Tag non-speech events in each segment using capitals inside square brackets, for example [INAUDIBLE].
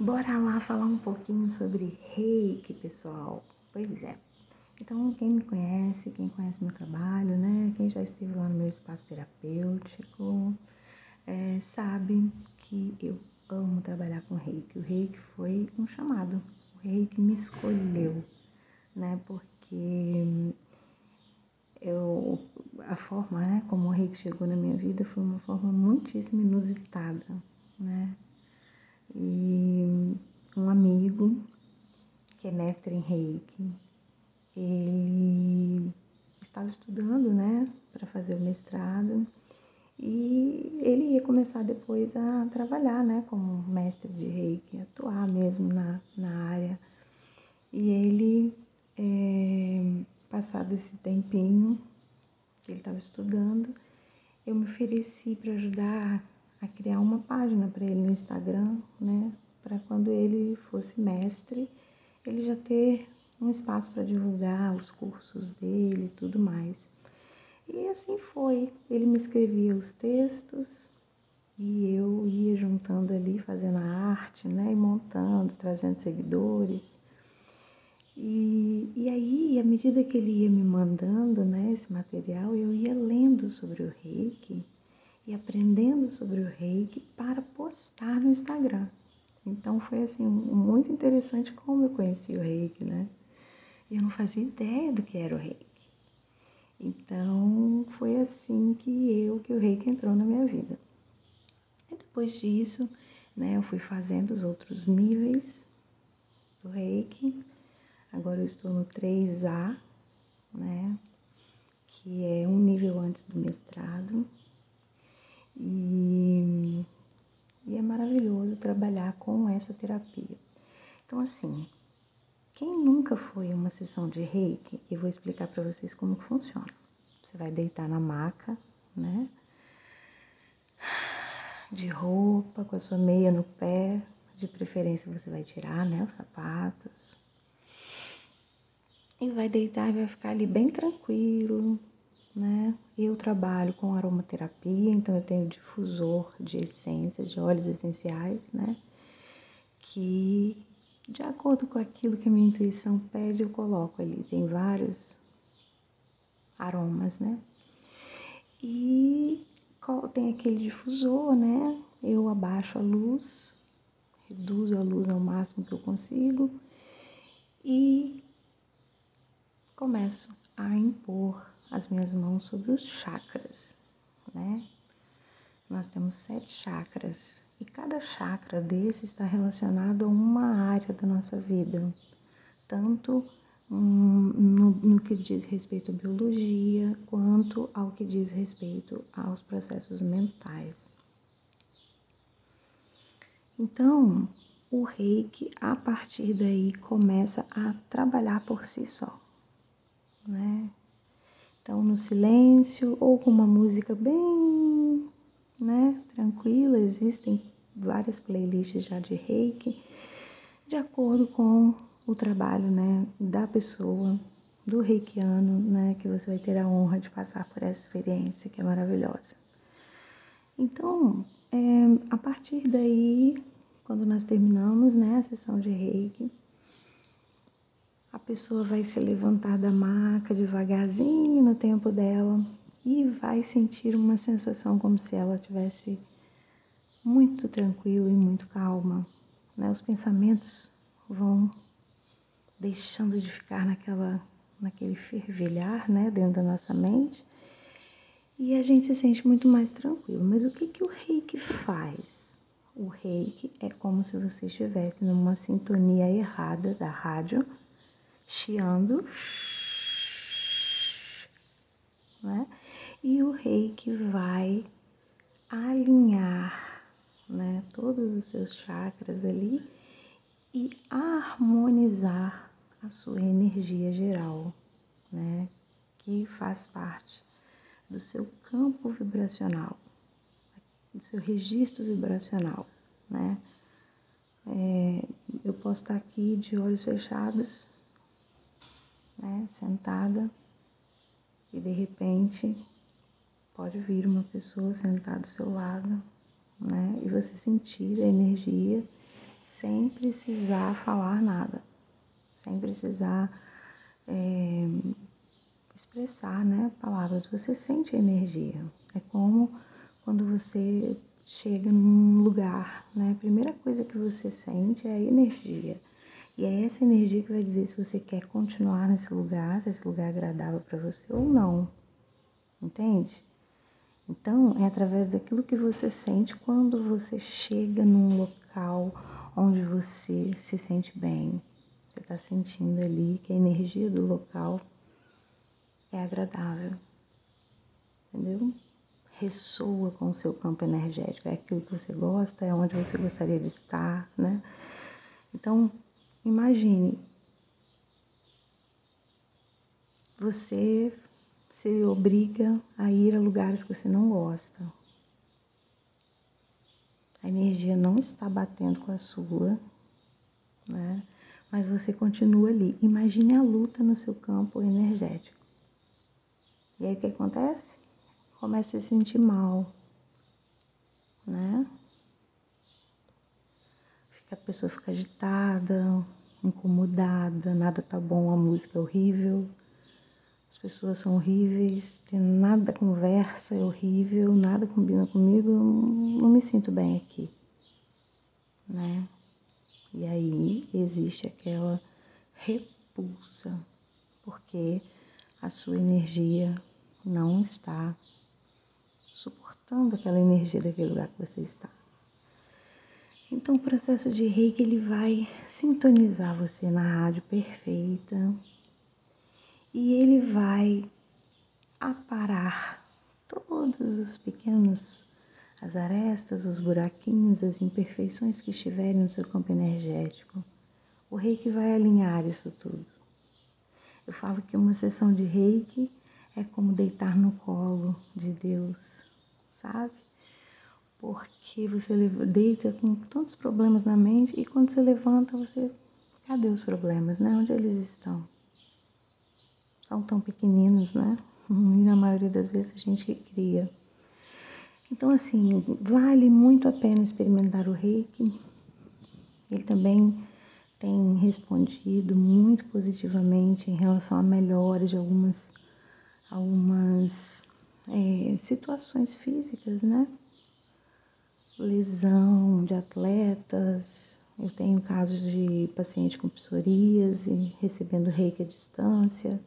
Bora lá falar um pouquinho sobre reiki, pessoal. Pois é. Então, quem me conhece, quem conhece meu trabalho, né? Quem já esteve lá no meu espaço terapêutico, é, sabe que eu amo trabalhar com reiki. O reiki foi um chamado. O reiki me escolheu, né? Porque eu, a forma né, como o reiki chegou na minha vida foi uma forma muitíssimo inusitada, né? E um amigo que é mestre em reiki, ele estava estudando, né, para fazer o mestrado e ele ia começar depois a trabalhar, né, como mestre de reiki, atuar mesmo na, na área. E ele, é, passado esse tempinho que ele estava estudando, eu me ofereci para ajudar a criar uma página para ele no Instagram, né? Para quando ele fosse mestre, ele já ter um espaço para divulgar os cursos dele e tudo mais. E assim foi. Ele me escrevia os textos e eu ia juntando ali, fazendo a arte, né? E montando, trazendo seguidores. E, e aí, à medida que ele ia me mandando né, esse material, eu ia lendo sobre o reiki e aprendendo sobre o reiki para postar no Instagram. Então foi assim muito interessante como eu conheci o reiki, né? Eu não fazia ideia do que era o reiki. Então foi assim que eu, que o reiki entrou na minha vida. E depois disso, né, eu fui fazendo os outros níveis do reiki. Agora eu estou no 3A, né? Que é um nível antes do mestrado. E, e é maravilhoso trabalhar com essa terapia. Então, assim, quem nunca foi uma sessão de reiki, eu vou explicar para vocês como que funciona. Você vai deitar na maca, né? De roupa, com a sua meia no pé. De preferência você vai tirar, né, os sapatos. E vai deitar e vai ficar ali bem tranquilo, né? Eu trabalho com aromaterapia, então eu tenho difusor de essências, de óleos essenciais, né? Que de acordo com aquilo que a minha intuição pede, eu coloco ali. Tem vários aromas, né? E tem aquele difusor, né? Eu abaixo a luz, reduzo a luz ao máximo que eu consigo e começo a impor as minhas mãos sobre os chakras, né? Nós temos sete chakras e cada chakra desse está relacionado a uma área da nossa vida, tanto no, no, que diz respeito à biologia, quanto ao que diz respeito aos processos mentais. Então, o reiki, a partir daí, começa a trabalhar por si só, né? Então, no silêncio ou com uma música bem, né, tranquila, existem várias playlists já de reiki, de acordo com o trabalho, né, da pessoa, do reikiano, né, que você vai ter a honra de passar por essa experiência que é maravilhosa. Então, é, a partir daí, quando nós terminamos, né, a sessão de reiki, a pessoa vai se levantar da maca devagarzinho no tempo dela e vai sentir uma sensação como se ela tivesse muito tranquila e muito calma. Né? Os pensamentos vão deixando de ficar naquela, naquele fervilhar né? dentro da nossa mente e a gente se sente muito mais tranquilo. Mas o que, que o reiki faz? O reiki é como se você estivesse numa sintonia errada da rádio chiando, né? E o reiki vai alinhar, né, todos os seus chakras ali e harmonizar a sua energia geral, né, que faz parte do seu campo vibracional, do seu registro vibracional, né? É, eu posso estar aqui de olhos fechados né, sentada e de repente pode vir uma pessoa sentada do seu lado, né, e você sentir a energia sem precisar falar nada, sem precisar é, expressar né, palavras. Você sente a energia. É como quando você chega num lugar, né? A primeira coisa que você sente é a energia. E é essa energia que vai dizer se você quer continuar nesse lugar, se esse lugar é agradável para você ou não. Entende? Então, é através daquilo que você sente quando você chega num local onde você se sente bem. Você está sentindo ali que a energia do local é agradável. Entendeu? Ressoa com o seu campo energético. É aquilo que você gosta, é onde você gostaria de estar, né? Então, imagine você se obriga a ir a lugares que você não gosta. A energia não está batendo com a sua, né? Mas você continua ali. Imagine a luta no seu campo energético. E aí o que acontece? Começa a se sentir mal, né? A pessoa fica agitada, incomodada, nada tá bom, a música é horrível, as pessoas são horríveis, tem nada conversa, é horrível, nada combina comigo, não me sinto bem aqui, né? E aí existe aquela repulsa, porque a sua energia não está suportando aquela energia daquele lugar que você está. Então o processo de reiki ele vai sintonizar você na rádio perfeita, e ele vai aparar todos os pequenos, as arestas, os buraquinhos, as imperfeições que estiverem no seu campo energético. O reiki vai alinhar isso tudo. Eu falo que uma sessão de reiki é como deitar no colo de Deus, sabe? Porque você deita com tantos problemas na mente e quando você levanta, você. Cadê os problemas, né? Onde eles estão? são tão pequeninos, né? [LAUGHS] E na maioria das vezes a gente que cria. Então, assim, vale muito a pena experimentar o reiki. Ele também tem respondido muito positivamente em relação a melhores de algumas, algumas é, situações físicas, né? Lesão de atletas. Eu tenho casos de paciente com psoríase recebendo reiki à distância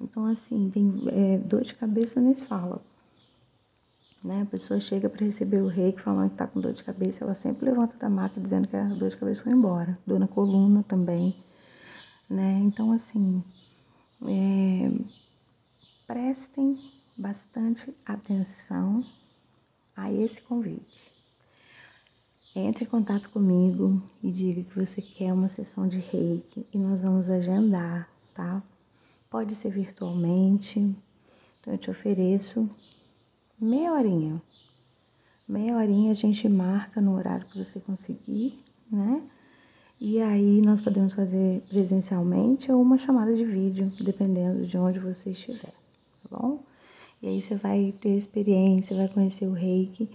então, assim, tem é, dor de cabeça nem se fala. Né? A pessoa chega para receber o reiki falando que está com dor de cabeça, ela sempre levanta da maca dizendo que a dor de cabeça foi embora. Dor na coluna também. Né? Então, assim, é, prestem bastante atenção a esse convite. Entre em contato comigo e diga que você quer uma sessão de reiki e nós vamos agendar, tá? Pode ser virtualmente. Então eu te ofereço meia horinha. Meia horinha a gente marca no horário que você conseguir, né? E aí nós podemos fazer presencialmente ou uma chamada de vídeo, dependendo de onde você estiver, tá bom? E aí você vai ter experiência, vai conhecer o reiki.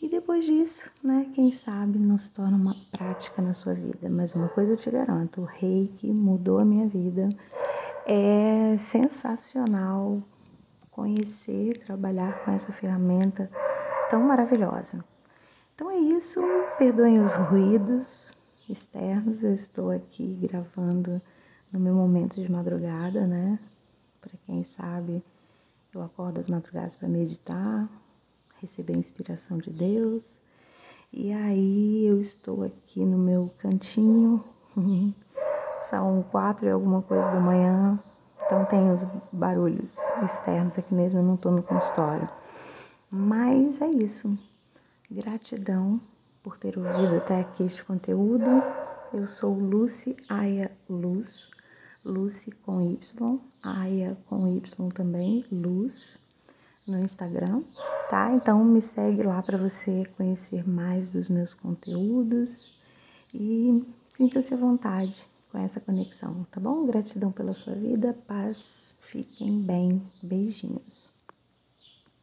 E depois disso, né, quem sabe não se torna uma prática na sua vida. Mas uma coisa eu te garanto, o reiki mudou a minha vida. É sensacional conhecer, trabalhar com essa ferramenta tão maravilhosa. Então é isso, perdoem os ruídos externos, eu estou aqui gravando no meu momento de madrugada, né? Para quem sabe, eu acordo às madrugadas para meditar, receber inspiração de Deus. E aí eu estou aqui no meu cantinho [LAUGHS] São quatro e alguma coisa da manhã, então tem os barulhos externos aqui mesmo, eu não estou no consultório. Mas é isso. Gratidão por ter ouvido até aqui este conteúdo. Eu sou Lucy Aya Luz, Lucy com Y, Aya com Y também, Luz, no Instagram, tá? Então me segue lá para você conhecer mais dos meus conteúdos e sinta-se à vontade com essa conexão, tá bom? Gratidão pela sua vida, paz, fiquem bem, beijinhos.